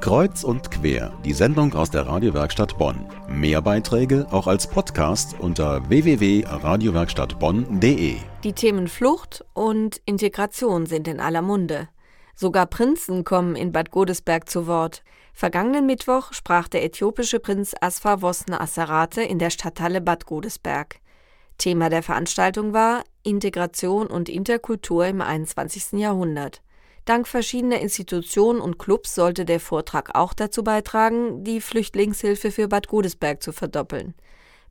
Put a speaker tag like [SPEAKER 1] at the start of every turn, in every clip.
[SPEAKER 1] Kreuz und quer, die Sendung aus der Radiowerkstatt Bonn. Mehr Beiträge auch als Podcast unter www.radiowerkstattbonn.de.
[SPEAKER 2] Die Themen Flucht und Integration sind in aller Munde. Sogar Prinzen kommen in Bad Godesberg zu Wort. Vergangenen Mittwoch sprach der äthiopische Prinz Asfa Wosne Asserate in der Stadthalle Bad Godesberg. Thema der Veranstaltung war Integration und Interkultur im 21. Jahrhundert. Dank verschiedener Institutionen und Clubs sollte der Vortrag auch dazu beitragen, die Flüchtlingshilfe für Bad Godesberg zu verdoppeln.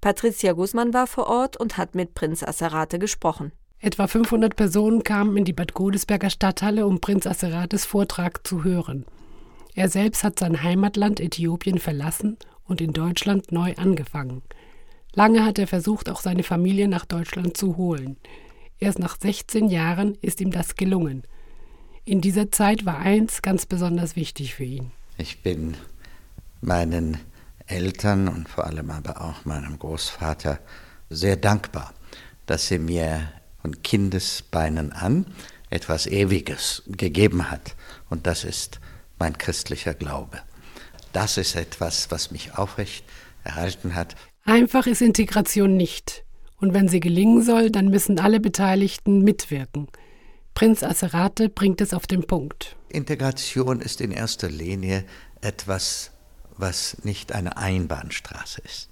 [SPEAKER 2] Patricia Guzman war vor Ort und hat mit Prinz Asserate gesprochen.
[SPEAKER 3] Etwa 500 Personen kamen in die Bad Godesberger Stadthalle, um Prinz Asserates Vortrag zu hören. Er selbst hat sein Heimatland Äthiopien verlassen und in Deutschland neu angefangen. Lange hat er versucht, auch seine Familie nach Deutschland zu holen. Erst nach 16 Jahren ist ihm das gelungen. In dieser Zeit war eins ganz besonders wichtig für ihn.
[SPEAKER 4] Ich bin meinen Eltern und vor allem aber auch meinem Großvater sehr dankbar, dass sie mir von Kindesbeinen an etwas Ewiges gegeben hat. Und das ist mein christlicher Glaube. Das ist etwas, was mich aufrecht erhalten hat.
[SPEAKER 3] Einfach ist Integration nicht. Und wenn sie gelingen soll, dann müssen alle Beteiligten mitwirken. Prinz Asserate bringt es auf den Punkt.
[SPEAKER 4] Integration ist in erster Linie etwas, was nicht eine Einbahnstraße ist.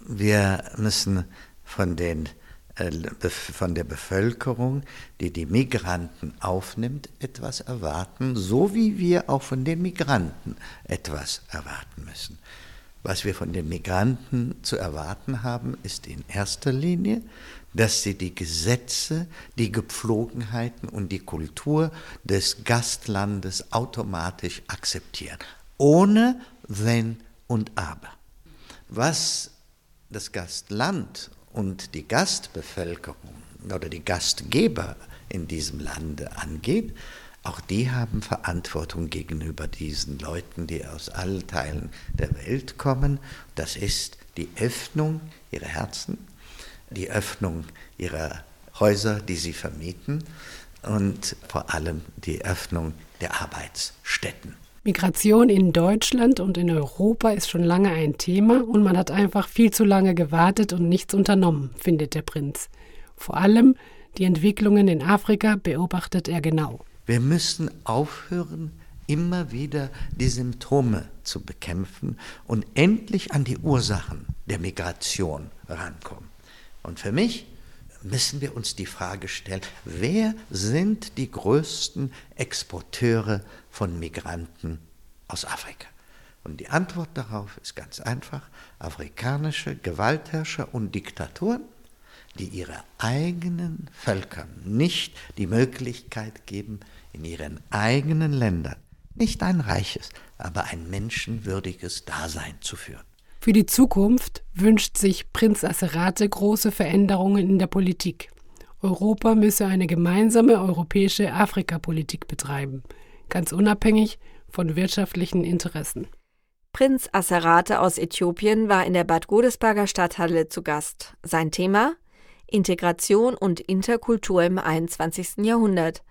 [SPEAKER 4] Wir müssen von, den, äh, von der Bevölkerung, die die Migranten aufnimmt, etwas erwarten, so wie wir auch von den Migranten etwas erwarten müssen. Was wir von den Migranten zu erwarten haben, ist in erster Linie, dass sie die Gesetze, die Gepflogenheiten und die Kultur des Gastlandes automatisch akzeptieren, ohne Wenn und Aber. Was das Gastland und die Gastbevölkerung oder die Gastgeber in diesem Lande angeht, auch die haben Verantwortung gegenüber diesen Leuten, die aus allen Teilen der Welt kommen. Das ist die Öffnung ihrer Herzen, die Öffnung ihrer Häuser, die sie vermieten und vor allem die Öffnung der Arbeitsstätten.
[SPEAKER 3] Migration in Deutschland und in Europa ist schon lange ein Thema und man hat einfach viel zu lange gewartet und nichts unternommen, findet der Prinz. Vor allem die Entwicklungen in Afrika beobachtet er genau.
[SPEAKER 4] Wir müssen aufhören, immer wieder die Symptome zu bekämpfen und endlich an die Ursachen der Migration rankommen. Und für mich müssen wir uns die Frage stellen, wer sind die größten Exporteure von Migranten aus Afrika? Und die Antwort darauf ist ganz einfach, afrikanische Gewaltherrscher und Diktaturen, die ihre eigenen Völkern nicht die Möglichkeit geben, in ihren eigenen Ländern nicht ein reiches, aber ein menschenwürdiges Dasein zu führen.
[SPEAKER 3] Für die Zukunft wünscht sich Prinz Asserate große Veränderungen in der Politik. Europa müsse eine gemeinsame europäische Afrikapolitik betreiben, ganz unabhängig von wirtschaftlichen Interessen.
[SPEAKER 2] Prinz Asserate aus Äthiopien war in der Bad Godesberger Stadthalle zu Gast. Sein Thema Integration und Interkultur im 21. Jahrhundert.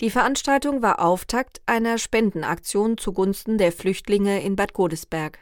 [SPEAKER 2] Die Veranstaltung war Auftakt einer Spendenaktion zugunsten der Flüchtlinge in Bad Godesberg.